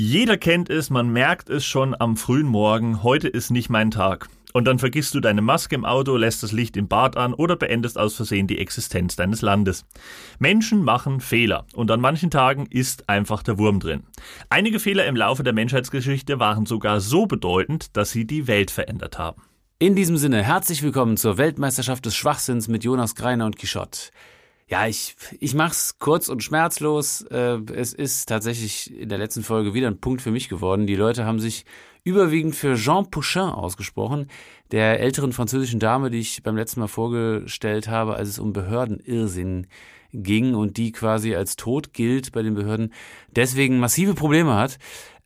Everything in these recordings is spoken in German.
Jeder kennt es, man merkt es schon am frühen Morgen, heute ist nicht mein Tag. Und dann vergisst du deine Maske im Auto, lässt das Licht im Bad an oder beendest aus Versehen die Existenz deines Landes. Menschen machen Fehler und an manchen Tagen ist einfach der Wurm drin. Einige Fehler im Laufe der Menschheitsgeschichte waren sogar so bedeutend, dass sie die Welt verändert haben. In diesem Sinne, herzlich willkommen zur Weltmeisterschaft des Schwachsinns mit Jonas Greiner und Quichotte. Ja, ich, ich mach's kurz und schmerzlos. Äh, es ist tatsächlich in der letzten Folge wieder ein Punkt für mich geworden. Die Leute haben sich überwiegend für Jean Pouchin ausgesprochen, der älteren französischen Dame, die ich beim letzten Mal vorgestellt habe, als es um Behördenirrsinn ging und die quasi als tot gilt bei den Behörden, deswegen massive Probleme hat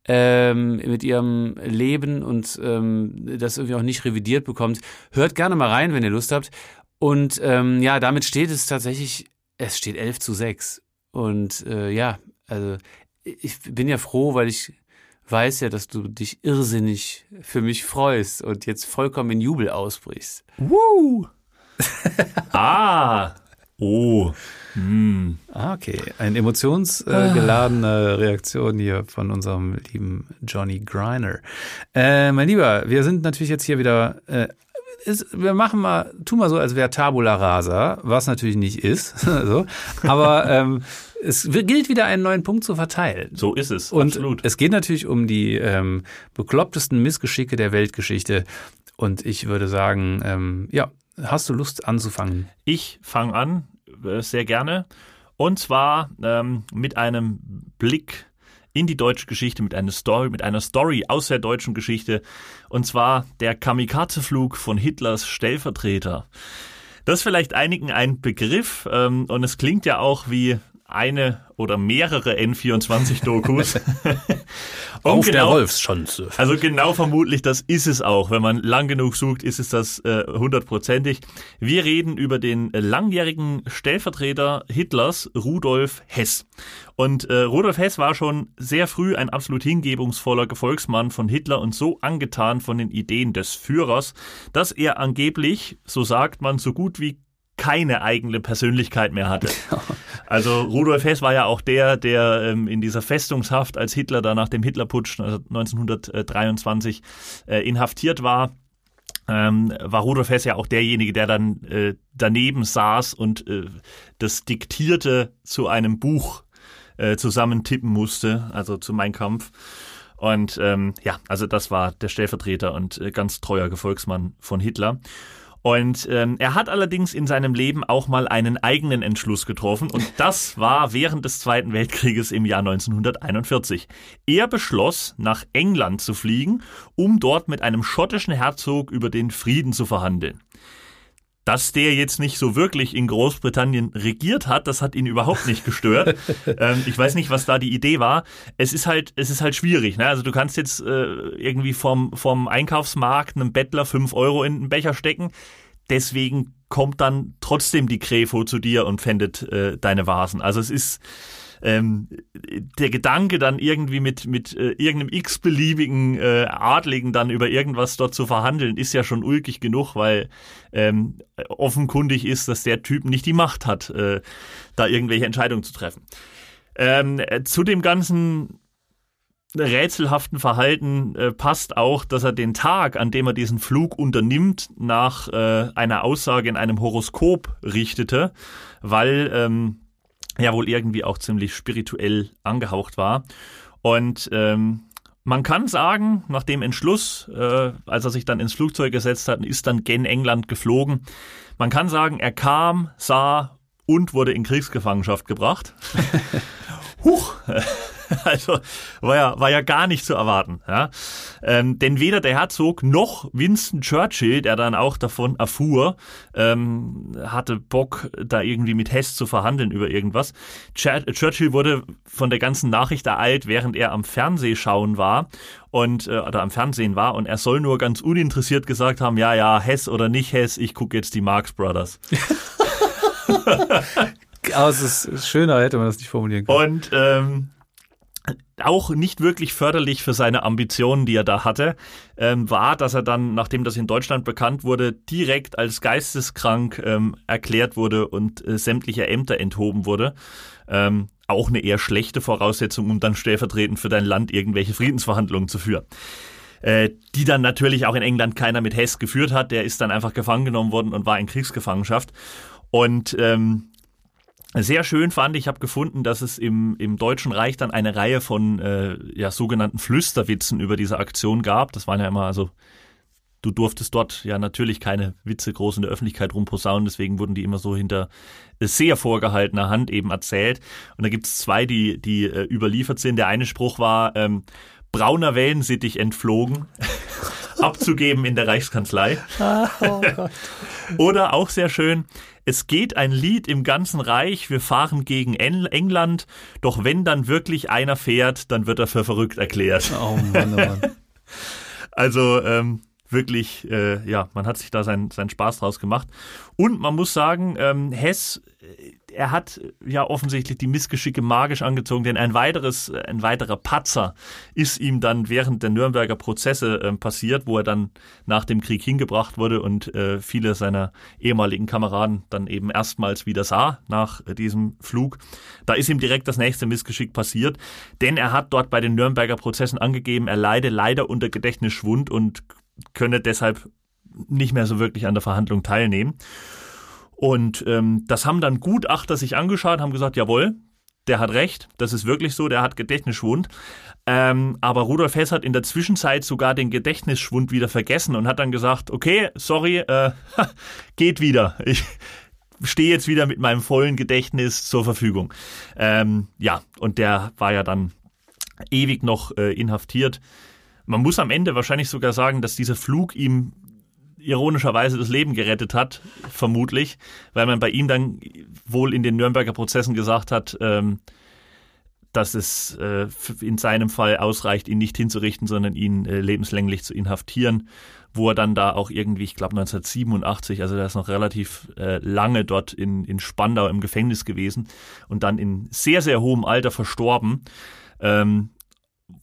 ähm, mit ihrem Leben und ähm, das irgendwie auch nicht revidiert bekommt. Hört gerne mal rein, wenn ihr Lust habt. Und ähm, ja, damit steht es tatsächlich es steht 11 zu 6. Und äh, ja, also ich bin ja froh, weil ich weiß ja, dass du dich irrsinnig für mich freust und jetzt vollkommen in Jubel ausbrichst. Woo! ah! Oh. Hm. Ah, okay. Eine emotionsgeladene äh, Reaktion hier von unserem lieben Johnny Griner. Äh, mein Lieber, wir sind natürlich jetzt hier wieder äh, ist, wir machen mal, tu mal so, als wäre Tabula Rasa, was natürlich nicht ist. so. Aber ähm, es gilt wieder einen neuen Punkt zu verteilen. So ist es. Und absolut. es geht natürlich um die ähm, beklopptesten Missgeschicke der Weltgeschichte. Und ich würde sagen, ähm, ja, hast du Lust anzufangen? Ich fange an, äh, sehr gerne. Und zwar ähm, mit einem Blick in die deutsche Geschichte mit einer Story, mit einer Story aus der deutschen Geschichte. Und zwar der Kamikaze-Flug von Hitlers Stellvertreter. Das ist vielleicht einigen ein Begriff ähm, und es klingt ja auch wie eine oder mehrere N24-Dokus. Auf genau, der Wolfsschanze. Also genau vermutlich, das ist es auch. Wenn man lang genug sucht, ist es das äh, hundertprozentig. Äh, Wir reden über den langjährigen Stellvertreter Hitlers, Rudolf Hess. Und äh, Rudolf Hess war schon sehr früh ein absolut hingebungsvoller Gefolgsmann von Hitler und so angetan von den Ideen des Führers, dass er angeblich, so sagt man, so gut wie keine eigene Persönlichkeit mehr hatte. Also Rudolf Hess war ja auch der, der ähm, in dieser Festungshaft, als Hitler da nach dem Hitlerputsch 1923 äh, inhaftiert war, ähm, war Rudolf Hess ja auch derjenige, der dann äh, daneben saß und äh, das Diktierte zu einem Buch äh, zusammentippen musste, also zu Mein Kampf. Und ähm, ja, also das war der Stellvertreter und äh, ganz treuer Gefolgsmann von Hitler. Und ähm, er hat allerdings in seinem Leben auch mal einen eigenen Entschluss getroffen und das war während des Zweiten Weltkrieges im Jahr 1941. Er beschloss, nach England zu fliegen, um dort mit einem schottischen Herzog über den Frieden zu verhandeln dass der jetzt nicht so wirklich in Großbritannien regiert hat, das hat ihn überhaupt nicht gestört. ähm, ich weiß nicht, was da die Idee war. Es ist halt, es ist halt schwierig. Ne? Also du kannst jetzt äh, irgendwie vom, vom Einkaufsmarkt einem Bettler fünf Euro in den Becher stecken. Deswegen kommt dann trotzdem die Krefo zu dir und fändet äh, deine Vasen. Also es ist ähm, der Gedanke dann irgendwie mit, mit äh, irgendeinem x-beliebigen äh, Adligen dann über irgendwas dort zu verhandeln, ist ja schon ulkig genug, weil ähm, offenkundig ist, dass der Typ nicht die Macht hat, äh, da irgendwelche Entscheidungen zu treffen. Ähm, zu dem ganzen rätselhaften Verhalten äh, passt auch, dass er den Tag, an dem er diesen Flug unternimmt, nach äh, einer Aussage in einem Horoskop richtete, weil ähm, ja wohl irgendwie auch ziemlich spirituell angehaucht war. Und ähm, man kann sagen, nach dem Entschluss, äh, als er sich dann ins Flugzeug gesetzt hat, ist dann gen England geflogen. Man kann sagen, er kam, sah und wurde in Kriegsgefangenschaft gebracht. Huch! Also war ja, war ja gar nicht zu erwarten. Ja? Ähm, denn weder der Herzog noch Winston Churchill, der dann auch davon erfuhr, ähm, hatte Bock, da irgendwie mit Hess zu verhandeln über irgendwas. Ch Churchill wurde von der ganzen Nachricht ereilt, während er am Fernsehschauen war und äh, oder am Fernsehen war und er soll nur ganz uninteressiert gesagt haben, ja, ja, Hess oder nicht Hess, ich gucke jetzt die Marx Brothers. Aber es ist schöner, hätte man das nicht formulieren können. Und ähm, auch nicht wirklich förderlich für seine Ambitionen, die er da hatte, ähm, war, dass er dann, nachdem das in Deutschland bekannt wurde, direkt als geisteskrank ähm, erklärt wurde und äh, sämtliche Ämter enthoben wurde. Ähm, auch eine eher schlechte Voraussetzung, um dann stellvertretend für dein Land irgendwelche Friedensverhandlungen zu führen. Äh, die dann natürlich auch in England keiner mit Hess geführt hat. Der ist dann einfach gefangen genommen worden und war in Kriegsgefangenschaft. Und ähm, sehr schön fand ich, habe gefunden, dass es im, im Deutschen Reich dann eine Reihe von äh, ja, sogenannten Flüsterwitzen über diese Aktion gab. Das waren ja immer, also du durftest dort ja natürlich keine Witze groß in der Öffentlichkeit rumposaunen, deswegen wurden die immer so hinter sehr vorgehaltener Hand eben erzählt. Und da gibt es zwei, die, die äh, überliefert sind. Der eine Spruch war, ähm, brauner Wellensittich entflogen. abzugeben in der Reichskanzlei. Oh Oder auch sehr schön, es geht ein Lied im ganzen Reich, wir fahren gegen England, doch wenn dann wirklich einer fährt, dann wird er für verrückt erklärt. Oh Mann, oh Mann. Also ähm, wirklich, äh, ja, man hat sich da seinen, seinen Spaß draus gemacht. Und man muss sagen, ähm, Hess er hat ja offensichtlich die Missgeschicke magisch angezogen, denn ein weiteres, ein weiterer Patzer ist ihm dann während der Nürnberger Prozesse äh, passiert, wo er dann nach dem Krieg hingebracht wurde und äh, viele seiner ehemaligen Kameraden dann eben erstmals wieder sah nach äh, diesem Flug. Da ist ihm direkt das nächste Missgeschick passiert, denn er hat dort bei den Nürnberger Prozessen angegeben, er leide leider unter Gedächtnisschwund und könne deshalb nicht mehr so wirklich an der Verhandlung teilnehmen. Und ähm, das haben dann Gutachter sich angeschaut, haben gesagt, jawohl, der hat recht, das ist wirklich so, der hat Gedächtnisschwund. Ähm, aber Rudolf Hess hat in der Zwischenzeit sogar den Gedächtnisschwund wieder vergessen und hat dann gesagt, okay, sorry, äh, geht wieder. Ich stehe jetzt wieder mit meinem vollen Gedächtnis zur Verfügung. Ähm, ja, und der war ja dann ewig noch äh, inhaftiert. Man muss am Ende wahrscheinlich sogar sagen, dass dieser Flug ihm ironischerweise das Leben gerettet hat, vermutlich, weil man bei ihm dann wohl in den Nürnberger Prozessen gesagt hat, ähm, dass es äh, in seinem Fall ausreicht, ihn nicht hinzurichten, sondern ihn äh, lebenslänglich zu inhaftieren, wo er dann da auch irgendwie, ich glaube 1987, also er ist noch relativ äh, lange dort in, in Spandau im Gefängnis gewesen und dann in sehr, sehr hohem Alter verstorben. Ähm,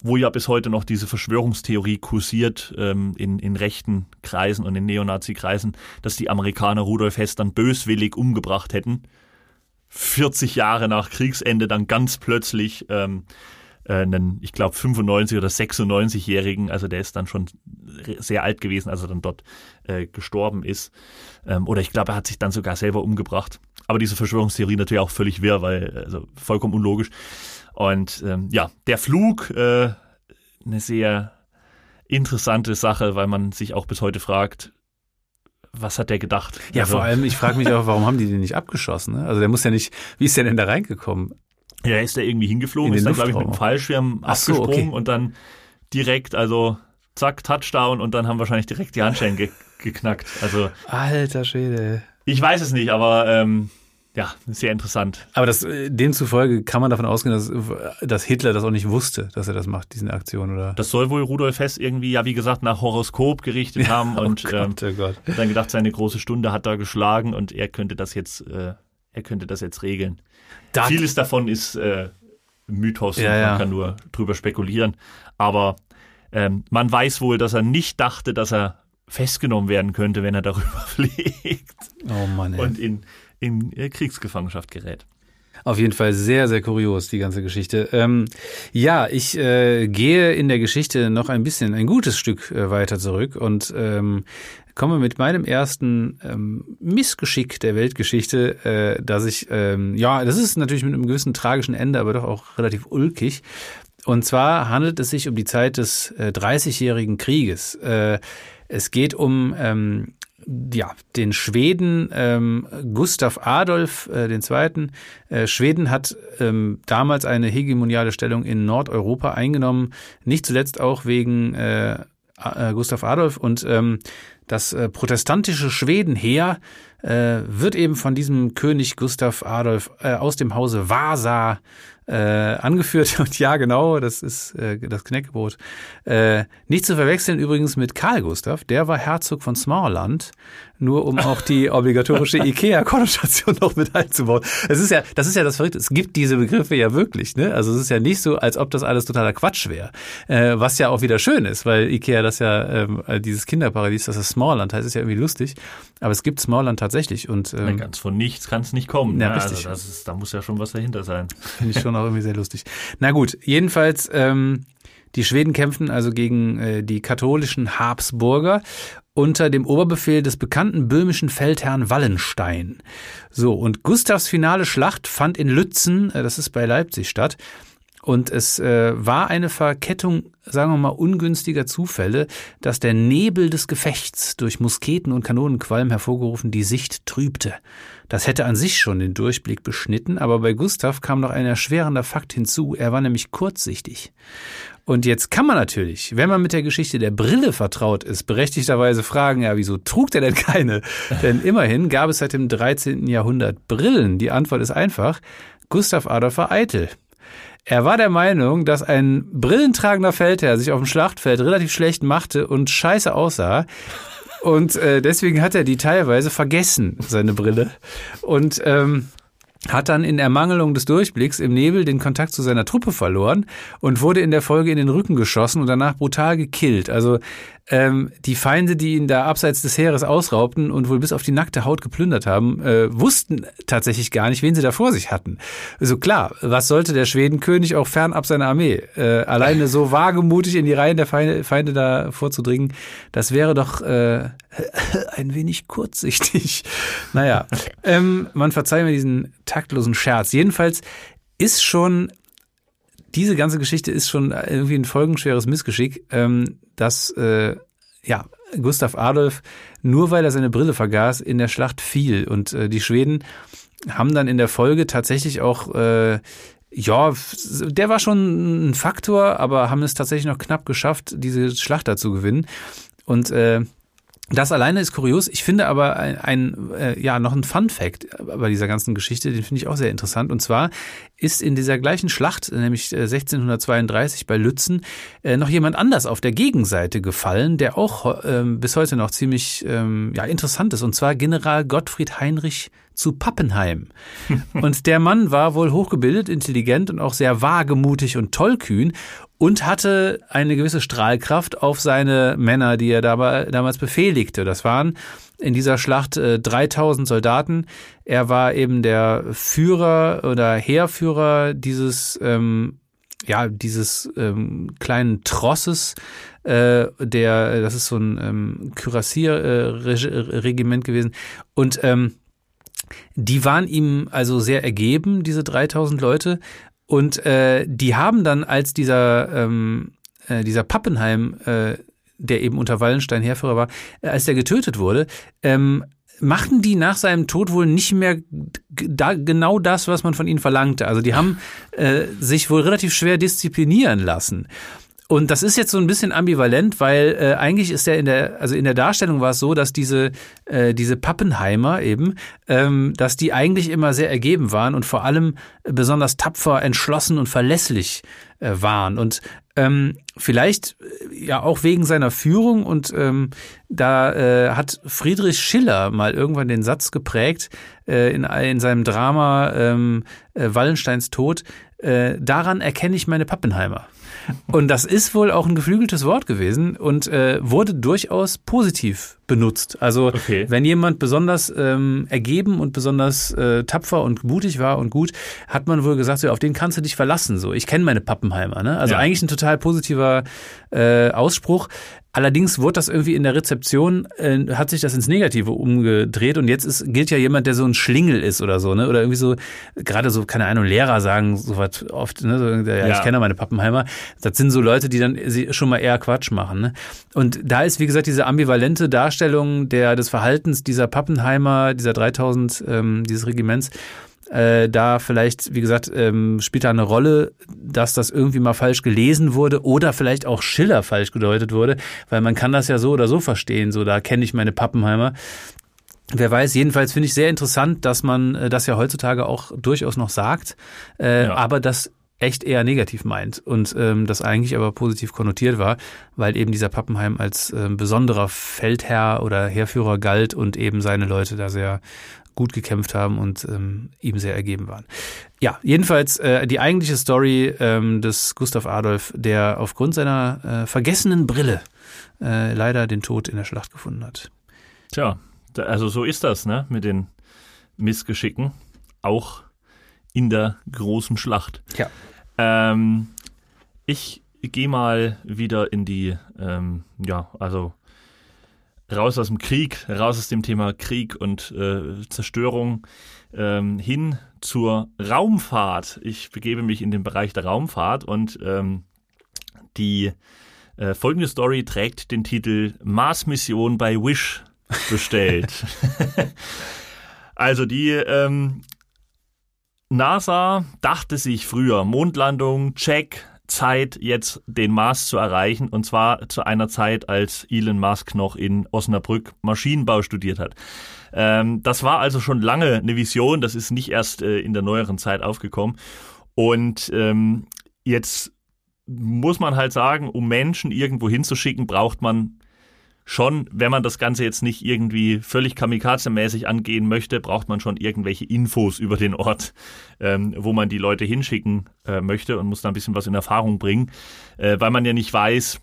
wo ja bis heute noch diese Verschwörungstheorie kursiert ähm, in, in rechten Kreisen und in Neonazi-Kreisen, dass die Amerikaner Rudolf Hess dann böswillig umgebracht hätten. 40 Jahre nach Kriegsende dann ganz plötzlich ähm, äh, einen, ich glaube, 95 oder 96-Jährigen, also der ist dann schon sehr alt gewesen, als er dann dort äh, gestorben ist. Ähm, oder ich glaube, er hat sich dann sogar selber umgebracht. Aber diese Verschwörungstheorie natürlich auch völlig wirr, weil also vollkommen unlogisch. Und ähm, ja, der Flug, äh, eine sehr interessante Sache, weil man sich auch bis heute fragt, was hat der gedacht? Ja, also, vor allem, ich frage mich auch, warum haben die den nicht abgeschossen? Ne? Also der muss ja nicht, wie ist der denn da reingekommen? Ja, ist der irgendwie hingeflogen, ist dann, glaube ich, mit dem Fallschirm Ach abgesprungen so, okay. und dann direkt, also zack, Touchdown und dann haben wahrscheinlich direkt die Handschellen ge geknackt. Also Alter Schwede. Ich weiß es nicht, aber ähm, ja, sehr interessant. Aber das, äh, demzufolge kann man davon ausgehen, dass, dass Hitler das auch nicht wusste, dass er das macht, diese Aktion, oder? Das soll wohl Rudolf Hess irgendwie, ja, wie gesagt, nach Horoskop gerichtet ja, haben oh und Gott, ähm, oh dann gedacht, seine große Stunde hat da geschlagen und er könnte das jetzt, äh, er könnte das jetzt regeln. Das Vieles davon ist äh, Mythos ja, man ja. kann nur drüber spekulieren. Aber ähm, man weiß wohl, dass er nicht dachte, dass er festgenommen werden könnte, wenn er darüber fliegt. Oh Mann. Ey. Und in in äh, Kriegsgefangenschaft gerät. Auf jeden Fall sehr, sehr kurios, die ganze Geschichte. Ähm, ja, ich äh, gehe in der Geschichte noch ein bisschen, ein gutes Stück äh, weiter zurück und ähm, komme mit meinem ersten ähm, Missgeschick der Weltgeschichte, äh, dass ich, ähm, ja, das ist natürlich mit einem gewissen tragischen Ende, aber doch auch relativ ulkig. Und zwar handelt es sich um die Zeit des äh, 30-jährigen Krieges. Äh, es geht um ähm, ja, den Schweden ähm, Gustav Adolf äh, Zweiten. Äh, Schweden hat ähm, damals eine hegemoniale Stellung in Nordeuropa eingenommen, nicht zuletzt auch wegen äh, äh, Gustav Adolf und ähm, das äh, protestantische Schwedenheer äh, wird eben von diesem König Gustav Adolf äh, aus dem Hause Vasa äh, angeführt. Und ja, genau, das ist äh, das Knäckebrot. Äh, nicht zu verwechseln übrigens mit Karl Gustav, der war Herzog von Smallland, nur um auch die obligatorische IKEA-Konnotation noch mit einzubauen. Es ist ja, das ist ja das Verrückte. Es gibt diese Begriffe ja wirklich, ne? Also es ist ja nicht so, als ob das alles totaler Quatsch wäre. Äh, was ja auch wieder schön ist, weil IKEA das ja, ähm, dieses Kinderparadies, das ist Smallland heißt, ist ja irgendwie lustig. Aber es gibt Smallland tatsächlich und ähm, ganz von nichts kann es nicht kommen. Ja, ne? richtig. Also ist, da muss ja schon was dahinter sein. Finde ich schon auch irgendwie sehr lustig. Na gut, jedenfalls ähm, die Schweden kämpfen also gegen äh, die katholischen Habsburger unter dem Oberbefehl des bekannten böhmischen Feldherrn Wallenstein. So, und Gustavs finale Schlacht fand in Lützen, äh, das ist bei Leipzig statt, und es äh, war eine Verkettung, sagen wir mal, ungünstiger Zufälle, dass der Nebel des Gefechts durch Musketen und Kanonenqualm hervorgerufen die Sicht trübte. Das hätte an sich schon den Durchblick beschnitten, aber bei Gustav kam noch ein erschwerender Fakt hinzu. Er war nämlich kurzsichtig. Und jetzt kann man natürlich, wenn man mit der Geschichte der Brille vertraut ist, berechtigterweise fragen, ja, wieso trug der denn keine? denn immerhin gab es seit dem 13. Jahrhundert Brillen. Die Antwort ist einfach, Gustav Adolf war eitel. Er war der Meinung, dass ein brillentragender Feldherr sich auf dem Schlachtfeld relativ schlecht machte und scheiße aussah. Und äh, deswegen hat er die teilweise vergessen, seine Brille. Und ähm, hat dann in Ermangelung des Durchblicks im Nebel den Kontakt zu seiner Truppe verloren und wurde in der Folge in den Rücken geschossen und danach brutal gekillt. Also ähm, die Feinde, die ihn da abseits des Heeres ausraubten und wohl bis auf die nackte Haut geplündert haben, äh, wussten tatsächlich gar nicht, wen sie da vor sich hatten. Also klar, was sollte der Schwedenkönig auch fernab seiner Armee? Äh, alleine so wagemutig in die Reihen der Feinde, Feinde da vorzudringen, das wäre doch äh, ein wenig kurzsichtig. Naja, ähm, man verzeiht mir diesen taktlosen Scherz. Jedenfalls ist schon diese ganze Geschichte ist schon irgendwie ein folgenschweres Missgeschick, ähm, dass äh, ja Gustav Adolf nur weil er seine Brille vergaß in der Schlacht fiel und äh, die Schweden haben dann in der Folge tatsächlich auch äh, ja, der war schon ein Faktor, aber haben es tatsächlich noch knapp geschafft, diese Schlacht da zu gewinnen. Und äh, das alleine ist kurios. Ich finde aber ein, ein äh, ja noch ein Fun Fact bei dieser ganzen Geschichte, den finde ich auch sehr interessant. Und zwar ist in dieser gleichen Schlacht, nämlich 1632 äh, bei Lützen, äh, noch jemand anders auf der Gegenseite gefallen, der auch äh, bis heute noch ziemlich ähm, ja interessant ist. Und zwar General Gottfried Heinrich zu Pappenheim. Und der Mann war wohl hochgebildet, intelligent und auch sehr wagemutig und tollkühn und hatte eine gewisse Strahlkraft auf seine Männer, die er damals befehligte. Das waren in dieser Schlacht äh, 3000 Soldaten. Er war eben der Führer oder Heerführer dieses ähm, ja dieses ähm, kleinen Trosses, äh, der das ist so ein ähm, Kürassierregiment äh, gewesen und ähm, die waren ihm also sehr ergeben, diese 3000 Leute. Und äh, die haben dann, als dieser, ähm, äh, dieser Pappenheim, äh, der eben unter Wallenstein Heerführer war, äh, als der getötet wurde, ähm, machten die nach seinem Tod wohl nicht mehr da, genau das, was man von ihnen verlangte. Also die haben äh, sich wohl relativ schwer disziplinieren lassen. Und das ist jetzt so ein bisschen ambivalent, weil äh, eigentlich ist ja in der, also in der Darstellung war es so, dass diese, äh, diese Pappenheimer eben, ähm, dass die eigentlich immer sehr ergeben waren und vor allem besonders tapfer, entschlossen und verlässlich äh, waren. Und ähm, vielleicht äh, ja auch wegen seiner Führung und ähm, da äh, hat Friedrich Schiller mal irgendwann den Satz geprägt äh, in, in seinem Drama ähm, äh, Wallensteins Tod, äh, daran erkenne ich meine Pappenheimer. Und das ist wohl auch ein geflügeltes Wort gewesen und äh, wurde durchaus positiv benutzt. Also okay. wenn jemand besonders ähm, ergeben und besonders äh, tapfer und mutig war und gut, hat man wohl gesagt, so, auf den kannst du dich verlassen. So, ich kenne meine Pappenheimer. Ne? Also ja. eigentlich ein total positiver äh, Ausspruch. Allerdings wurde das irgendwie in der Rezeption, äh, hat sich das ins Negative umgedreht und jetzt ist, gilt ja jemand, der so ein Schlingel ist oder so, ne? Oder irgendwie so, gerade so, keine Ahnung, Lehrer sagen sowas oft, ne? So, ja, ja, ich kenne meine Pappenheimer. Das sind so Leute, die dann schon mal eher Quatsch machen. Ne? Und da ist, wie gesagt, diese ambivalente Darstellung der, des Verhaltens dieser Pappenheimer, dieser 3000, ähm, dieses Regiments, äh, da vielleicht, wie gesagt, ähm, spielt da eine Rolle, dass das irgendwie mal falsch gelesen wurde oder vielleicht auch Schiller falsch gedeutet wurde, weil man kann das ja so oder so verstehen, so da kenne ich meine Pappenheimer. Wer weiß, jedenfalls finde ich sehr interessant, dass man äh, das ja heutzutage auch durchaus noch sagt, äh, ja. aber das echt eher negativ meint und ähm, das eigentlich aber positiv konnotiert war, weil eben dieser Pappenheim als ähm, besonderer Feldherr oder Heerführer galt und eben seine Leute da sehr gut gekämpft haben und ähm, ihm sehr ergeben waren. Ja, jedenfalls äh, die eigentliche Story ähm, des Gustav Adolf, der aufgrund seiner äh, vergessenen Brille äh, leider den Tod in der Schlacht gefunden hat. Tja, also so ist das, ne, mit den Missgeschicken. Auch in der großen Schlacht. Ja. Ähm, ich gehe mal wieder in die, ähm, ja, also raus aus dem Krieg, raus aus dem Thema Krieg und äh, Zerstörung ähm, hin zur Raumfahrt. Ich begebe mich in den Bereich der Raumfahrt und ähm, die äh, folgende Story trägt den Titel Mars-Mission bei Wish bestellt. also die ähm, NASA dachte sich früher, Mondlandung, check, Zeit, jetzt den Mars zu erreichen. Und zwar zu einer Zeit, als Elon Musk noch in Osnabrück Maschinenbau studiert hat. Ähm, das war also schon lange eine Vision. Das ist nicht erst äh, in der neueren Zeit aufgekommen. Und ähm, jetzt muss man halt sagen, um Menschen irgendwo hinzuschicken, braucht man schon, wenn man das Ganze jetzt nicht irgendwie völlig kamikaze-mäßig angehen möchte, braucht man schon irgendwelche Infos über den Ort, ähm, wo man die Leute hinschicken äh, möchte und muss da ein bisschen was in Erfahrung bringen, äh, weil man ja nicht weiß,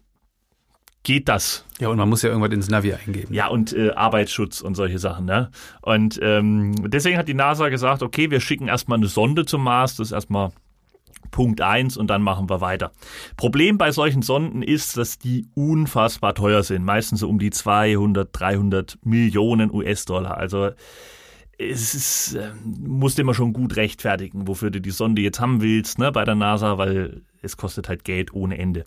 geht das? Ja, und man muss ja irgendwas ins Navi eingeben. Ja, und äh, Arbeitsschutz und solche Sachen. Ne? Und ähm, deswegen hat die NASA gesagt, okay, wir schicken erstmal eine Sonde zum Mars, das ist erstmal Punkt eins und dann machen wir weiter. Problem bei solchen Sonden ist, dass die unfassbar teuer sind. Meistens so um die 200, 300 Millionen US-Dollar. Also es ist, äh, musst immer schon gut rechtfertigen, wofür du die Sonde jetzt haben willst, ne, bei der NASA, weil es kostet halt Geld ohne Ende.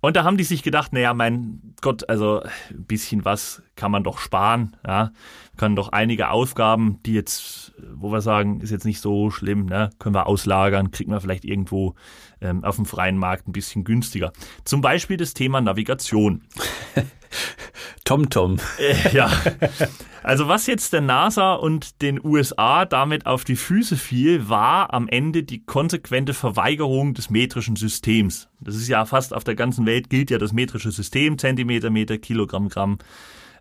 Und da haben die sich gedacht, naja, mein Gott, also ein bisschen was kann man doch sparen, ja. Können doch einige Aufgaben, die jetzt, wo wir sagen, ist jetzt nicht so schlimm, ne, können wir auslagern, kriegen wir vielleicht irgendwo ähm, auf dem freien Markt ein bisschen günstiger. Zum Beispiel das Thema Navigation. TomTom. Äh, ja. Also was jetzt der NASA und den USA damit auf die Füße fiel, war am Ende die konsequente Verweigerung des metrischen Systems. Das ist ja fast auf der ganzen Welt gilt ja das metrische System, Zentimeter, Meter, Kilogramm, Gramm,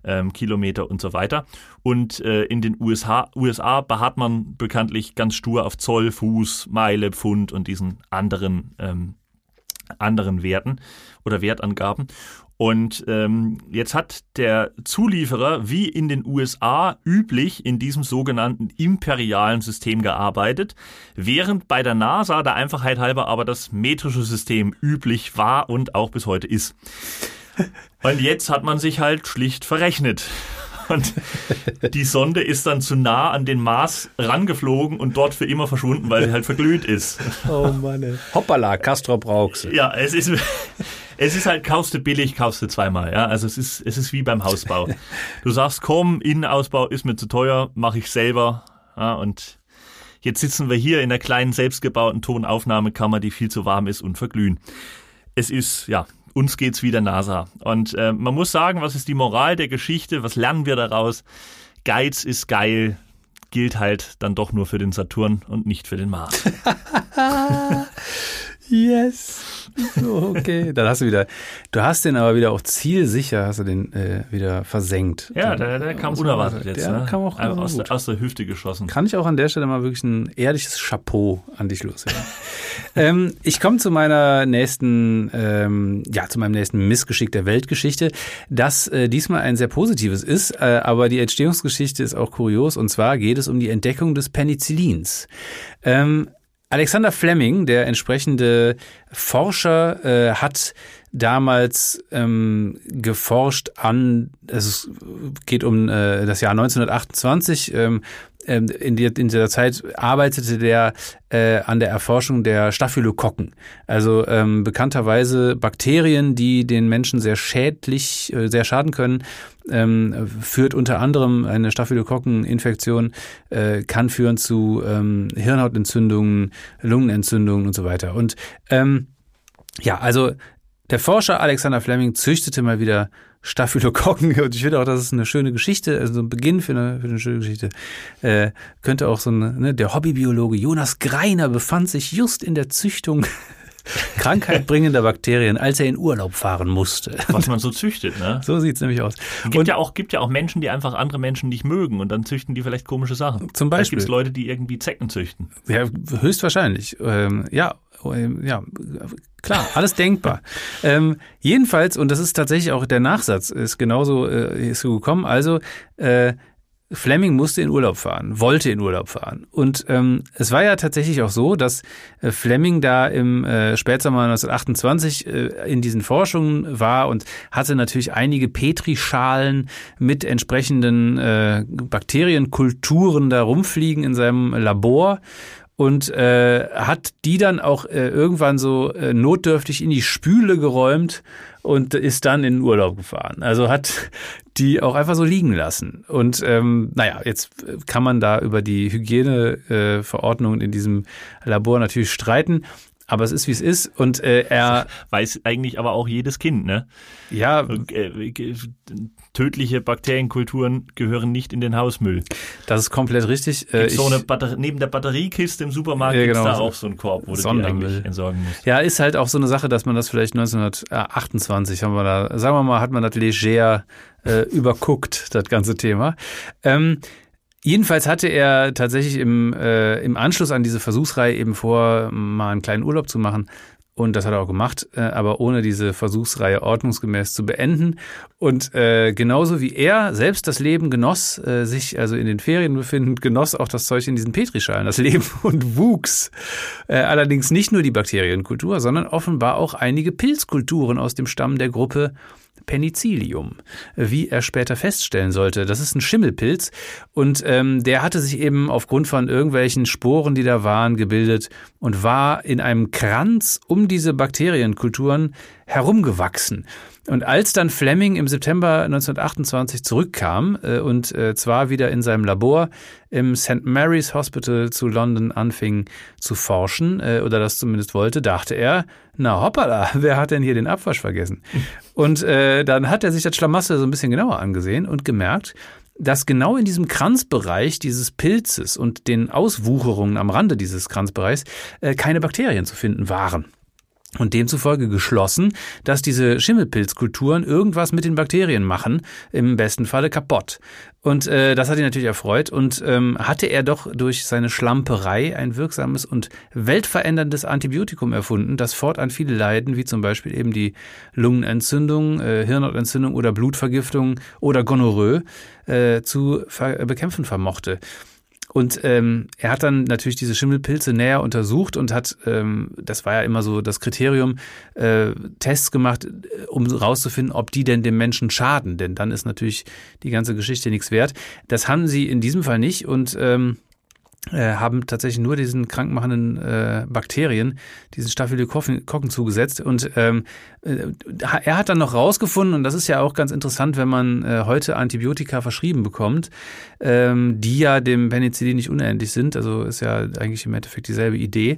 ähm, Kilometer und so weiter. Und äh, in den USA, USA beharrt man bekanntlich ganz stur auf Zoll, Fuß, Meile, Pfund und diesen anderen ähm, anderen Werten oder Wertangaben. Und ähm, jetzt hat der Zulieferer wie in den USA üblich in diesem sogenannten imperialen System gearbeitet, während bei der NASA der Einfachheit halber aber das metrische System üblich war und auch bis heute ist. Und jetzt hat man sich halt schlicht verrechnet. Und die Sonde ist dann zu nah an den Mars rangeflogen und dort für immer verschwunden, weil sie halt verglüht ist. Oh Mann. Ey. Hoppala, Castro brauchst Ja, es ist, es ist halt, kaufst du billig, kaufst du zweimal. Ja, also es ist, es ist wie beim Hausbau. Du sagst, komm, Innenausbau ist mir zu teuer, mache ich selber. Ja, und jetzt sitzen wir hier in der kleinen selbstgebauten Tonaufnahmekammer, die viel zu warm ist und verglühen. Es ist, ja, uns geht's wie der NASA. Und äh, man muss sagen, was ist die Moral der Geschichte? Was lernen wir daraus? Geiz ist geil, gilt halt dann doch nur für den Saturn und nicht für den Mars. yes. So, okay. Dann hast du wieder, du hast den aber wieder auch zielsicher, hast du den äh, wieder versenkt. Ja, der, der kam unerwartet jetzt. Der ne? kam auch aus, der, aus der Hüfte geschossen. Kann ich auch an der Stelle mal wirklich ein ehrliches Chapeau an dich loswerden. ähm, ich komme zu meiner nächsten, ähm, ja, zu meinem nächsten Missgeschick der Weltgeschichte, das äh, diesmal ein sehr positives ist, äh, aber die Entstehungsgeschichte ist auch kurios und zwar geht es um die Entdeckung des Penicillins. Ähm, Alexander Fleming, der entsprechende Forscher, äh, hat damals ähm, geforscht an, es geht um äh, das Jahr 1928, ähm, ähm, in, die, in dieser Zeit arbeitete der äh, an der Erforschung der Staphylokokken. Also ähm, bekannterweise Bakterien, die den Menschen sehr schädlich, äh, sehr schaden können, ähm, führt unter anderem eine Staphylokokkeninfektion, äh, kann führen zu ähm, Hirnhautentzündungen, Lungenentzündungen und so weiter. Und ähm, ja, also der Forscher Alexander Fleming züchtete mal wieder Staphylokokken und ich finde auch, das ist eine schöne Geschichte, also ein Beginn für eine, für eine schöne Geschichte. Äh, könnte auch so ein, ne, der Hobbybiologe Jonas Greiner befand sich just in der Züchtung krankheitbringender Bakterien, als er in Urlaub fahren musste. Was man so züchtet, ne? So sieht's nämlich aus. Gibt Und ja auch, gibt ja auch Menschen, die einfach andere Menschen nicht mögen und dann züchten die vielleicht komische Sachen. Zum Beispiel. gibt es Leute, die irgendwie Zecken züchten. Ja, höchstwahrscheinlich. Ähm, ja, ja, klar, alles denkbar. Ähm, jedenfalls, und das ist tatsächlich auch der Nachsatz, ist genauso äh, ist so gekommen. Also äh, Fleming musste in Urlaub fahren, wollte in Urlaub fahren. Und ähm, es war ja tatsächlich auch so, dass äh, Fleming da im äh, Spätsommer 1928 äh, in diesen Forschungen war und hatte natürlich einige Petrischalen mit entsprechenden äh, Bakterienkulturen da rumfliegen in seinem Labor und äh, hat die dann auch äh, irgendwann so äh, notdürftig in die Spüle geräumt und ist dann in den Urlaub gefahren. Also hat die auch einfach so liegen lassen. Und ähm, naja, jetzt kann man da über die Hygieneverordnungen äh, in diesem Labor natürlich streiten. Aber es ist, wie es ist. Und äh, er, Weiß eigentlich aber auch jedes Kind, ne? ja, Äh, ge- Tödliche Bakterienkulturen gehören nicht in den Hausmüll. das ist komplett richtig. Äh, Gibt's so eine Batterie, neben der Batteriekiste im Supermarkt Ja, gibt's genau, da so auch so einen Korb, wo du die eigentlich entsorgen musst. Ja, ist halt auch so eine Sache, dass man das vielleicht 1928 haben wir da, sagen wir mal, hat man das leger äh, überguckt, das ganze Thema. Ähm, jedenfalls hatte er tatsächlich im, äh, im Anschluss an diese Versuchsreihe eben vor, mal einen kleinen Urlaub zu machen. Und das hat er auch gemacht, äh, aber ohne diese Versuchsreihe ordnungsgemäß zu beenden. Und äh, genauso wie er selbst das Leben genoss, äh, sich also in den Ferien befindend, genoss auch das Zeug in diesen Petrischalen das Leben und wuchs. Äh, allerdings nicht nur die Bakterienkultur, sondern offenbar auch einige Pilzkulturen aus dem Stamm der Gruppe Penicillium, wie er später feststellen sollte. Das ist ein Schimmelpilz und ähm, der hatte sich eben aufgrund von irgendwelchen Sporen, die da waren, gebildet und war in einem Kranz um diese Bakterienkulturen herumgewachsen. Und als dann Fleming im September 1928 zurückkam äh, und äh, zwar wieder in seinem Labor im St. Mary's Hospital zu London anfing zu forschen, äh, oder das zumindest wollte, dachte er, na hoppala, wer hat denn hier den Abwasch vergessen? Und äh, dann hat er sich das Schlamassel so ein bisschen genauer angesehen und gemerkt, dass genau in diesem Kranzbereich dieses Pilzes und den Auswucherungen am Rande dieses Kranzbereichs äh, keine Bakterien zu finden waren. Und demzufolge geschlossen, dass diese Schimmelpilzkulturen irgendwas mit den Bakterien machen, im besten Falle kaputt. Und äh, das hat ihn natürlich erfreut und ähm, hatte er doch durch seine Schlamperei ein wirksames und weltveränderndes Antibiotikum erfunden, das fortan viele Leiden, wie zum Beispiel eben die Lungenentzündung, äh, Hirnhautentzündung oder Blutvergiftung oder Gonorrhoe äh, zu bekämpfen vermochte. Und ähm, er hat dann natürlich diese Schimmelpilze näher untersucht und hat, ähm, das war ja immer so das Kriterium, äh, Tests gemacht, äh, um rauszufinden, ob die denn dem Menschen schaden. Denn dann ist natürlich die ganze Geschichte nichts wert. Das haben sie in diesem Fall nicht und ähm, äh, haben tatsächlich nur diesen krankmachenden äh, Bakterien, diesen Staphylokokken zugesetzt. Und ähm, äh, er hat dann noch rausgefunden, und das ist ja auch ganz interessant, wenn man äh, heute Antibiotika verschrieben bekommt, ähm, die ja dem Penicillin nicht unähnlich sind, also ist ja eigentlich im Endeffekt dieselbe Idee,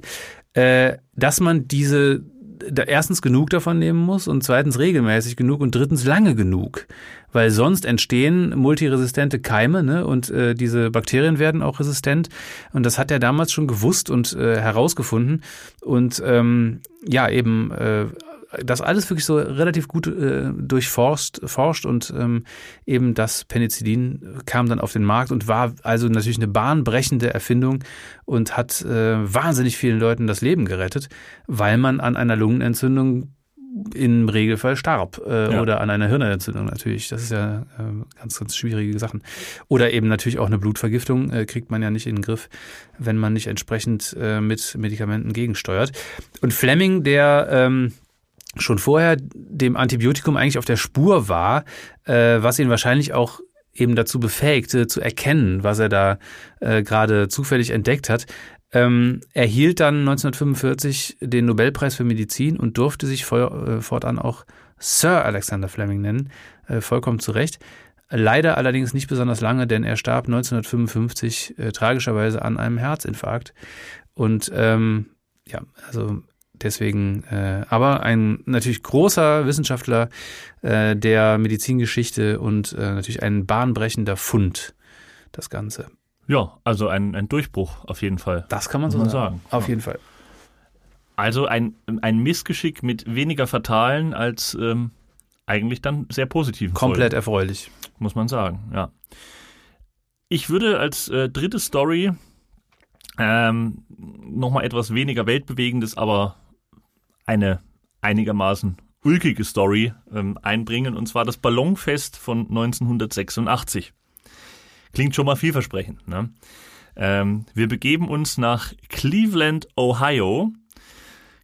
äh, dass man diese da erstens genug davon nehmen muss und zweitens regelmäßig genug und drittens lange genug. Weil sonst entstehen multiresistente Keime ne? und äh, diese Bakterien werden auch resistent. Und das hat er damals schon gewusst und äh, herausgefunden. Und ähm, ja, eben äh, das alles wirklich so relativ gut äh, durchforscht forscht und ähm, eben das Penicillin kam dann auf den Markt und war also natürlich eine bahnbrechende Erfindung und hat äh, wahnsinnig vielen Leuten das Leben gerettet, weil man an einer Lungenentzündung im Regelfall starb äh, Ja. oder an einer Hirnentzündung natürlich. Das ist ja äh, ganz, ganz schwierige Sachen. Oder eben natürlich auch eine Blutvergiftung äh, kriegt man ja nicht in den Griff, wenn man nicht entsprechend äh, mit Medikamenten gegensteuert. Und Fleming, der ähm, schon vorher dem Antibiotikum eigentlich auf der Spur war, äh, was ihn wahrscheinlich auch eben dazu befähigte, zu erkennen, was er da äh, gerade zufällig entdeckt hat, ähm, erhielt dann 1945 den Nobelpreis für Medizin und durfte sich vor, äh, fortan auch Sir Alexander Fleming nennen, äh, vollkommen zu Recht. Leider allerdings nicht besonders lange, denn er starb 1955 äh, tragischerweise an einem Herzinfarkt. Und ähm, ja, also deswegen, äh, aber ein natürlich großer Wissenschaftler äh, der Medizingeschichte und äh, natürlich ein bahnbrechender Fund, das Ganze. Ja, also ein, ein Durchbruch auf jeden Fall. Das kann man so sagen. sagen. Auf jeden Fall. Also ein, ein Missgeschick mit weniger fatalen als ähm, eigentlich dann sehr positiven Komplett Folgen, erfreulich. muss man sagen, ja. Ich würde als äh, dritte Story ähm, nochmal etwas weniger weltbewegendes, aber eine einigermaßen ulkige Story ähm, einbringen, und zwar das Ballonfest von 1986. Klingt schon mal vielversprechend. Ne? Ähm, wir begeben uns nach Cleveland, Ohio.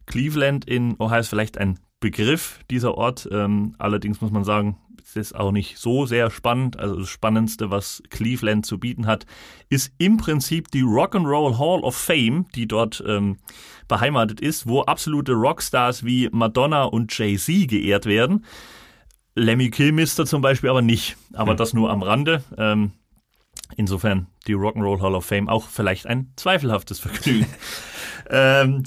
Cleveland in Ohio ist vielleicht ein Begriff dieser Ort. Ähm, allerdings muss man sagen, es ist auch nicht so sehr spannend. Also das Spannendste, was Cleveland zu bieten hat, ist im Prinzip die Rock'n'Roll Hall of Fame, die dort ähm, beheimatet ist, wo absolute Rockstars wie Madonna und Jay-Z geehrt werden. Lemmy Kilmister zum Beispiel aber nicht. Aber das nur am Rande. Ähm, insofern die Rock'n'Roll Hall of Fame auch vielleicht ein zweifelhaftes Vergnügen. ähm,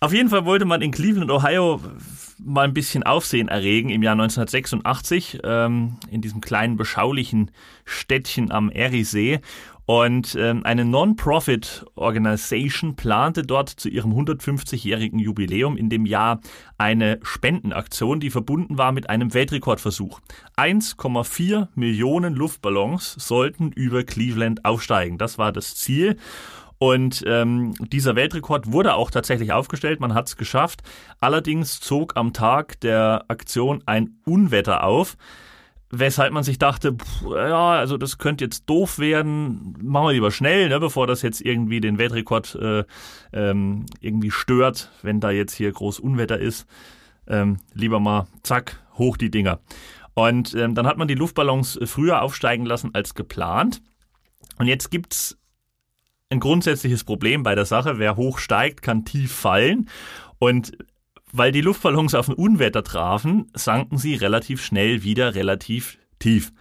auf jeden Fall wollte man in Cleveland, Ohio mal ein bisschen Aufsehen erregen im Jahr 1986 ähm, in diesem kleinen beschaulichen Städtchen am Eriesee. Und ähm, eine Non-Profit-Organisation plante dort zu ihrem 150-jährigen Jubiläum in dem Jahr eine Spendenaktion, die verbunden war mit einem Weltrekordversuch. 1,4 Millionen Luftballons sollten über Cleveland aufsteigen. Das war das Ziel. Und ähm, dieser Weltrekord wurde auch tatsächlich aufgestellt, man hat es geschafft. Allerdings zog am Tag der Aktion ein Unwetter auf, weshalb man sich dachte, pff, ja, also das könnte jetzt doof werden, machen wir lieber schnell, ne, bevor das jetzt irgendwie den Weltrekord äh, ähm, irgendwie stört, wenn da jetzt hier groß Unwetter ist. Ähm, lieber mal, zack, hoch die Dinger. Und ähm, dann hat man die Luftballons früher aufsteigen lassen als geplant. Und jetzt gibt's ein grundsätzliches Problem bei der Sache. Wer hoch steigt, kann tief fallen. Und weil die Luftballons auf ein Unwetter trafen, sanken sie relativ schnell wieder relativ tief.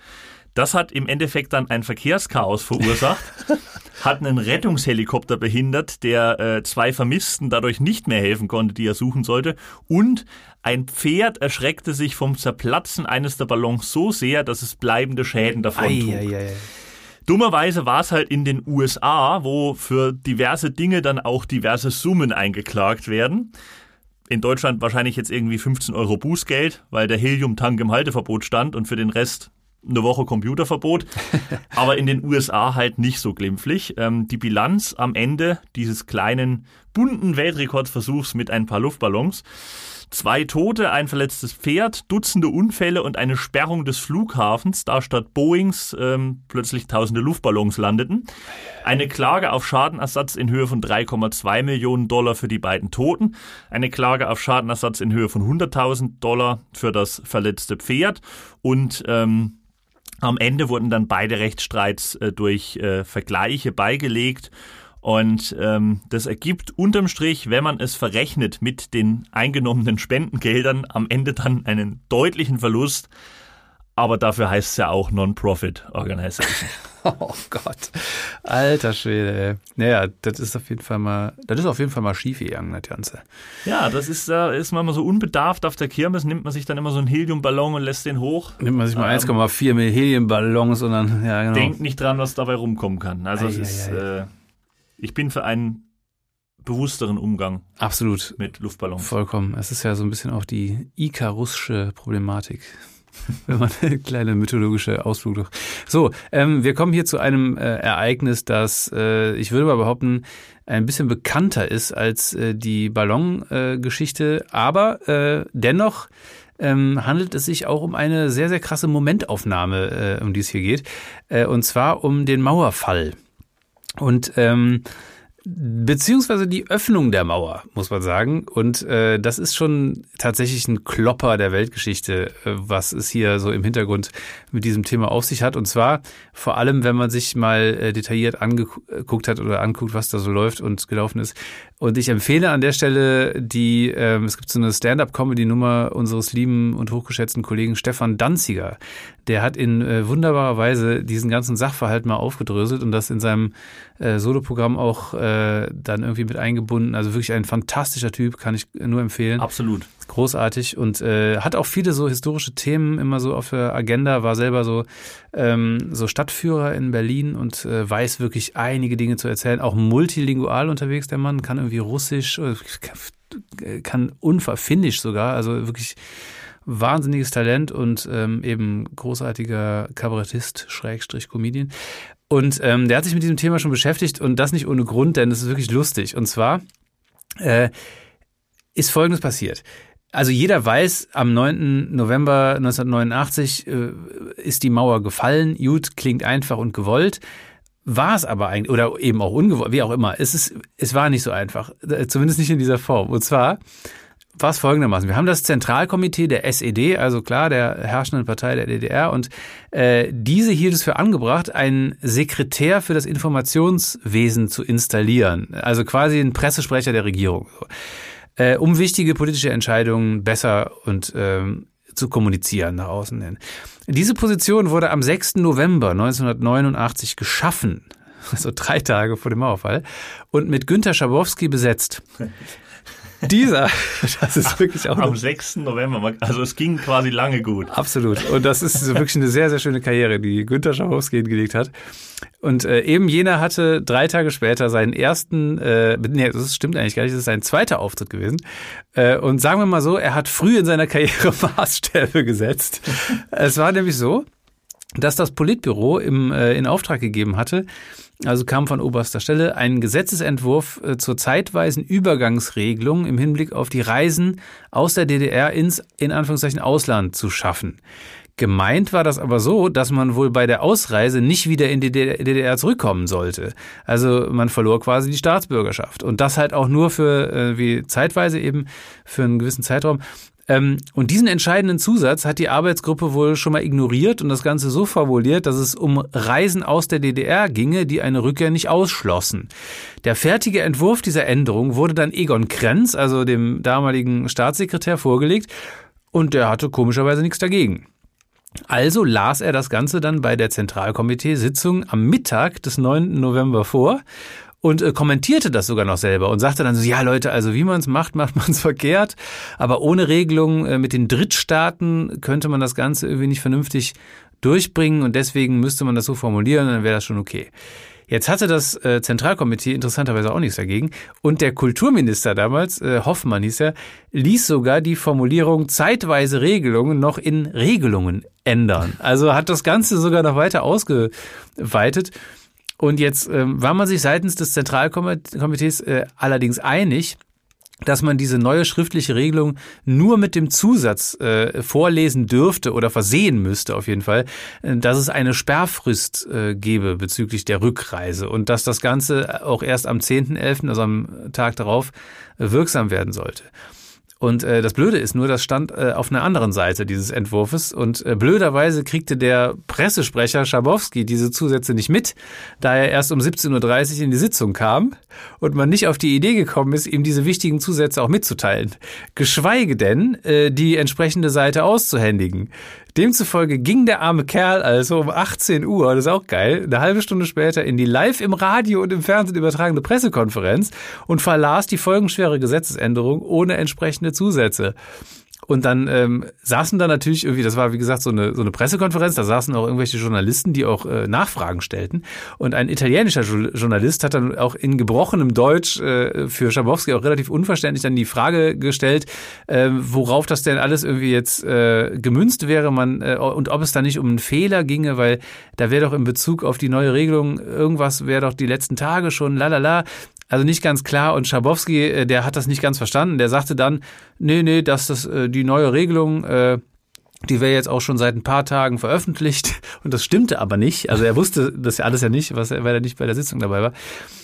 Das hat im Endeffekt dann ein Verkehrschaos verursacht, hat einen Rettungshelikopter behindert, der äh, zwei Vermissten dadurch nicht mehr helfen konnte, die er suchen sollte. Und ein Pferd erschreckte sich vom Zerplatzen eines der Ballons so sehr, dass es bleibende Schäden davon trug. Eieiei. Dummerweise war es halt in den USA, wo für diverse Dinge dann auch diverse Summen eingeklagt werden. In Deutschland wahrscheinlich jetzt irgendwie 15 Euro Bußgeld, weil der Heliumtank im Halteverbot stand und für den Rest eine Woche Computerverbot. Aber in den USA halt nicht so glimpflich. Ähm, die Bilanz am Ende dieses kleinen bunten Weltrekordversuchs mit ein paar Luftballons. Zwei Tote, ein verletztes Pferd, Dutzende Unfälle und eine Sperrung des Flughafens, da statt Boeings ähm, plötzlich tausende Luftballons landeten. Eine Klage auf Schadenersatz in Höhe von 3,2 Millionen Dollar für die beiden Toten. Eine Klage auf Schadenersatz in Höhe von 100.000 Dollar für das verletzte Pferd. Und ähm, am Ende wurden dann beide Rechtsstreits äh, durch äh, Vergleiche beigelegt. Und ähm, das ergibt unterm Strich, wenn man es verrechnet mit den eingenommenen Spendengeldern, am Ende dann einen deutlichen Verlust. Aber dafür heißt es ja auch Non-Profit Organization. Oh Gott. Alter Schwede, ey. Naja, das ist auf jeden Fall mal, das ist auf jeden Fall mal schief gegangen, das Ganze. ja, das ist, äh, ist man mal so unbedarft auf der Kirmes, nimmt man sich dann immer so einen Heliumballon und lässt den hoch. Nimmt man sich mal Ähm, 1,4 Millionen Heliumballons und dann, ja genau. Denkt nicht dran, was dabei rumkommen kann. Also es Ei, ist, ei, äh, ich bin für einen bewussteren Umgang Absolut. mit Luftballons. Vollkommen. Es ist ja so ein bisschen auch die ikarusche Problematik. Wenn man eine kleine mythologische Ausflug durch. So, ähm, wir kommen hier zu einem äh, Ereignis, das, äh, ich würde mal behaupten, ein bisschen bekannter ist als äh, die Ballongeschichte, Geschichte, aber äh, dennoch ähm, handelt es sich auch um eine sehr, sehr krasse Momentaufnahme, äh, um die es hier geht. Äh, und zwar um den Mauerfall. Und ähm, beziehungsweise die Öffnung der Mauer, muss man sagen. Und äh, das ist schon tatsächlich ein Klopper der Weltgeschichte, äh, was es hier so im Hintergrund mit diesem Thema auf sich hat. Und zwar vor allem, wenn man sich mal äh, detailliert angeguckt hat oder anguckt, was da so läuft und gelaufen ist. Und ich empfehle an der Stelle die, ähm, es gibt so eine Stand-up-Comedy-Nummer unseres lieben und hochgeschätzten Kollegen Stefan Danziger. Der hat in äh, wunderbarer Weise diesen ganzen Sachverhalt mal aufgedröselt und das in seinem äh, Soloprogramm auch äh, dann irgendwie mit eingebunden. Also wirklich ein fantastischer Typ, kann ich nur empfehlen. Absolut. Großartig und äh, hat auch viele so historische Themen immer so auf der Agenda, war selber so, ähm, so Stadtführer in Berlin und äh, weiß wirklich einige Dinge zu erzählen. Auch multilingual unterwegs, der Mann, kann irgendwie Russisch, äh, kann unverfinnisch sogar, also wirklich wahnsinniges Talent und ähm, eben großartiger Kabarettist, Schrägstrich Comedian. Und ähm, der hat sich mit diesem Thema schon beschäftigt und das nicht ohne Grund, denn es ist wirklich lustig. Und zwar äh, ist Folgendes passiert. Also jeder weiß, am 9. November 1989 äh, ist die Mauer gefallen. Gut, klingt einfach und gewollt. War es aber eigentlich, oder eben auch ungewollt, wie auch immer. Es, ist, es war nicht so einfach. Äh, zumindest nicht in dieser Form. Und zwar war es folgendermaßen. Wir haben das Zentralkomitee der SED, also klar, der herrschenden Partei der DDR, und äh, diese hielt es für angebracht, einen Sekretär für das Informationswesen zu installieren. Also quasi ein Pressesprecher der Regierung äh, um wichtige politische Entscheidungen besser und ähm, zu kommunizieren nach außen hin. Diese Position wurde am 6. November 1989 geschaffen, also drei Tage vor dem Mauerfall, und mit Günter Schabowski besetzt. Dieser, das ist wirklich auch. Am 6. November, also es ging quasi lange gut. Absolut. Und das ist wirklich eine sehr, sehr schöne Karriere, die Günter Schabowski hingelegt hat. Und äh, eben jener hatte drei Tage später seinen ersten, äh, nee, das stimmt eigentlich gar nicht, das ist sein zweiter Auftritt gewesen. Äh, und sagen wir mal so, er hat früh in seiner Karriere Maßstäbe gesetzt. es war nämlich so, dass das Politbüro im, äh, in Auftrag gegeben hatte, also kam von oberster Stelle, einen Gesetzesentwurf äh, zur zeitweisen Übergangsregelung im Hinblick auf die Reisen aus der DDR ins, in Anführungszeichen, Ausland zu schaffen. Gemeint war das aber so, dass man wohl bei der Ausreise nicht wieder in die DDR zurückkommen sollte. Also man verlor quasi die Staatsbürgerschaft. Und das halt auch nur für, äh, wie zeitweise eben, für einen gewissen Zeitraum. Ähm, und diesen entscheidenden Zusatz hat die Arbeitsgruppe wohl schon mal ignoriert und das Ganze so formuliert, dass es um Reisen aus der DDR ginge, die eine Rückkehr nicht ausschlossen. Der fertige Entwurf dieser Änderung wurde dann Egon Krenz, also dem damaligen Staatssekretär, vorgelegt und der hatte komischerweise nichts dagegen. Also las er das Ganze dann bei der Zentralkomitee-Sitzung am Mittag des 9. November vor und äh, kommentierte das sogar noch selber und sagte dann so, ja Leute, also wie man es macht, macht man es verkehrt, aber ohne Regelung äh, mit den Drittstaaten könnte man das Ganze irgendwie nicht vernünftig durchbringen und deswegen müsste man das so formulieren, dann wäre das schon okay. Jetzt hatte das äh, Zentralkomitee interessanterweise auch nichts dagegen. Und der Kulturminister damals, äh, Hoffmann hieß er, ließ sogar die Formulierung zeitweise Regelungen noch in Regelungen ändern. Also hat das Ganze sogar noch weiter ausgeweitet. Und jetzt ähm, war man sich seitens des Zentralkomitees äh, allerdings einig, dass man diese neue schriftliche Regelung nur mit dem Zusatz äh, vorlesen dürfte oder versehen müsste auf jeden Fall, äh, dass es eine Sperrfrist äh, gebe bezüglich der Rückreise und dass das Ganze auch erst am 10.11., also am Tag darauf, wirksam werden sollte. Und äh, das Blöde ist nur, das stand äh, auf einer anderen Seite dieses Entwurfs. Und äh, blöderweise kriegte der Pressesprecher Schabowski diese Zusätze nicht mit, da er erst um 17.30 Uhr in die Sitzung kam und man nicht auf die Idee gekommen ist, ihm diese wichtigen Zusätze auch mitzuteilen. Geschweige denn, äh, die entsprechende Seite auszuhändigen. Demzufolge ging der arme Kerl also um 18 Uhr, das ist auch geil, eine halbe Stunde später in die live im Radio und im Fernsehen übertragene Pressekonferenz und verlas die folgenschwere Gesetzesänderung ohne entsprechende Zusätze. Und dann ähm, saßen da natürlich irgendwie, das war wie gesagt so eine, so eine Pressekonferenz, da saßen auch irgendwelche Journalisten, die auch äh, Nachfragen stellten. Und ein italienischer Journalist hat dann auch in gebrochenem Deutsch äh, für Schabowski auch relativ unverständlich dann die Frage gestellt, äh, worauf das denn alles irgendwie jetzt äh, gemünzt wäre man äh, und ob es da nicht um einen Fehler ginge, weil da wäre doch in Bezug auf die neue Regelung irgendwas wäre doch die letzten Tage schon lalala. Also nicht ganz klar. Und Schabowski, äh, der hat das nicht ganz verstanden. Der sagte dann, nee, nee, dass das äh, die neue Regelung, äh, die wäre jetzt auch schon seit ein paar Tagen veröffentlicht. Und das stimmte aber nicht. Also er wusste das ja alles ja nicht, was er, weil er nicht bei der Sitzung dabei war.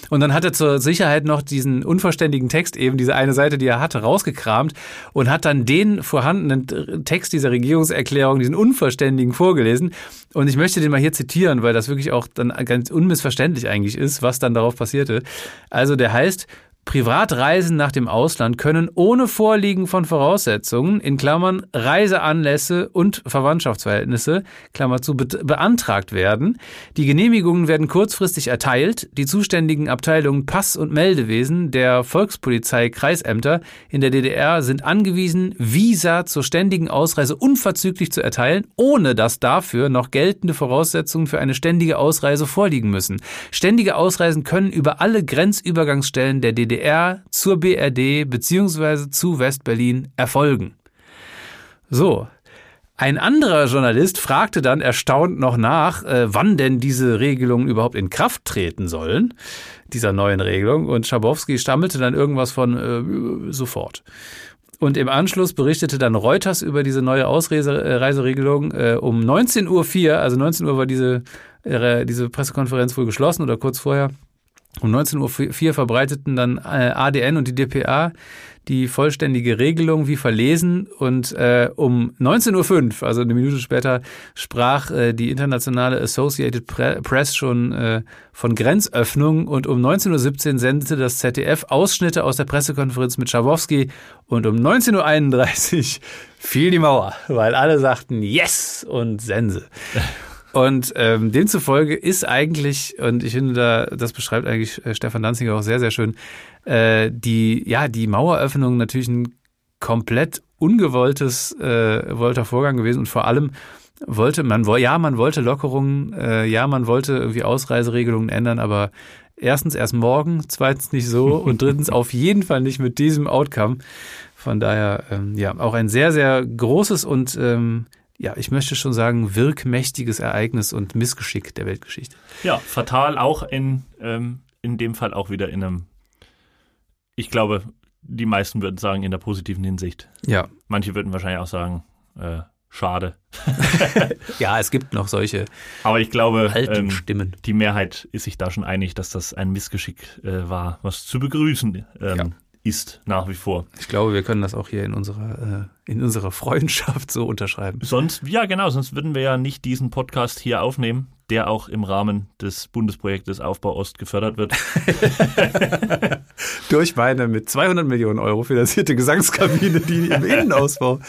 Und dann hat er zur Sicherheit noch diesen unverständigen Text, eben diese eine Seite, die er hatte, rausgekramt und hat dann den vorhandenen Text dieser Regierungserklärung, diesen unverständigen, vorgelesen. Und ich möchte den mal hier zitieren, weil das wirklich auch dann ganz unmissverständlich eigentlich ist, was dann darauf passierte. Also der heißt, Privatreisen nach dem Ausland können ohne Vorliegen von Voraussetzungen, in Klammern Reiseanlässe und Verwandtschaftsverhältnisse, Klammer zu, be beantragt werden. Die Genehmigungen werden kurzfristig erteilt. Die zuständigen Abteilungen Pass- und Meldewesen der Volkspolizei Kreisämter in der DDR sind angewiesen, Visa zur ständigen Ausreise unverzüglich zu erteilen, ohne dass dafür noch geltende Voraussetzungen für eine ständige Ausreise vorliegen müssen. Ständige Ausreisen können über alle Grenzübergangsstellen der DDR DDR zur BRD bzw. zu Westberlin erfolgen. So. Ein anderer Journalist fragte dann erstaunt noch nach, äh, wann denn diese Regelungen überhaupt in Kraft treten sollen, dieser neuen Regelung. Und Schabowski stammelte dann irgendwas von äh, sofort. Und im Anschluss berichtete dann Reuters über diese neue Ausreiseregelung äh, um 19.04 Uhr, also 19 Uhr war diese, äh, diese Pressekonferenz wohl geschlossen oder kurz vorher. Um 19.04 Uhr verbreiteten dann äh, ADN und die DPA die vollständige Regelung wie verlesen und äh, um 19.05 Uhr, also eine Minute später, sprach äh, die internationale Associated Press schon äh, von Grenzöffnung und um 19.17 Uhr sendete das ZDF Ausschnitte aus der Pressekonferenz mit Schabowski und um 19.31 Uhr fiel die Mauer, weil alle sagten Yes und Sense. Und ähm, demzufolge ist eigentlich, und ich finde, da, das beschreibt eigentlich äh, Stefan Danziger auch sehr, sehr schön, äh, die, ja, die Maueröffnung natürlich ein komplett ungewolltes äh, wollter Vorgang gewesen und vor allem wollte man, ja, man wollte Lockerungen, äh, ja, man wollte irgendwie Ausreiseregelungen ändern, aber erstens erst morgen, zweitens nicht so und drittens auf jeden Fall nicht mit diesem Outcome. Von daher, ähm, ja, auch ein sehr, sehr großes und ähm, ja, ich möchte schon sagen, wirkmächtiges Ereignis und Missgeschick der Weltgeschichte. Ja, fatal auch in, ähm, in dem Fall auch wieder in einem, ich glaube, die meisten würden sagen, in der positiven Hinsicht. Ja. Manche würden wahrscheinlich auch sagen, äh, schade. ja, es gibt noch solche. Aber ich glaube, ähm, Stimmen. die Mehrheit ist sich da schon einig, dass das ein Missgeschick äh, war, was zu begrüßen ähm, ja ist nach wie vor. Ich glaube, wir können das auch hier in unserer, äh, in unserer Freundschaft so unterschreiben. Sonst, ja genau, sonst würden wir ja nicht diesen Podcast hier aufnehmen, der auch im Rahmen des Bundesprojektes Aufbau Ost gefördert wird. Durch meine mit 200 Millionen Euro finanzierte Gesangskabine, die im Innenausbau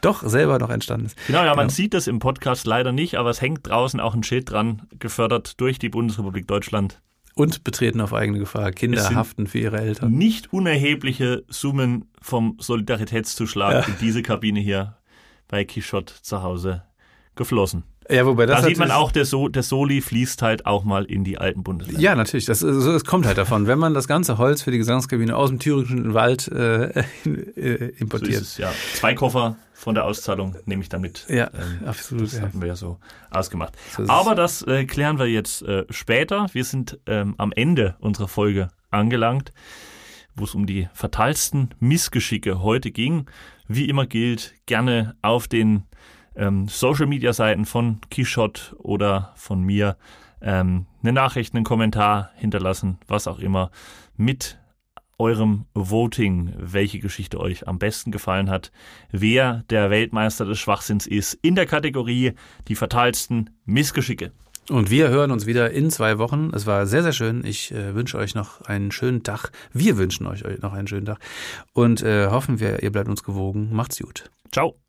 doch selber noch entstanden ist. Genau, ja, genau. man sieht das im Podcast leider nicht, aber es hängt draußen auch ein Schild dran, gefördert durch die Bundesrepublik Deutschland. Und betreten auf eigene Gefahr. Kinder haften für ihre Eltern. Nicht unerhebliche Summen vom Solidaritätszuschlag ja. in diese Kabine hier bei Kishot zu Hause geflossen. Ja, wobei das da sieht man auch, der, so der Soli fließt halt auch mal in die alten Bundesländer. Ja, natürlich. Das, das kommt halt davon. Wenn man das ganze Holz für die Gesangskabine aus dem thüringischen Wald äh, äh importiert. So es, ja. Zwei Koffer von der Auszahlung nehme ich damit. Ja, ähm, absolut. Das ja. hatten wir ja so ausgemacht. So Aber das äh, klären wir jetzt äh, später. Wir sind ähm, am Ende unserer Folge angelangt, wo es um die fatalsten Missgeschicke heute ging. Wie immer gilt, gerne auf den ähm, Social Media Seiten von Kishot oder von mir ähm, eine Nachricht, einen Kommentar hinterlassen, was auch immer, mit eurem Voting, welche Geschichte euch am besten gefallen hat, wer der Weltmeister des Schwachsinns ist in der Kategorie die fatalsten Missgeschicke. Und wir hören uns wieder in zwei Wochen. Es war sehr, sehr schön. Ich äh, wünsche euch noch einen schönen Tag. Wir wünschen euch noch einen schönen Tag und äh, hoffen wir, ihr bleibt uns gewogen. Macht's gut. Ciao.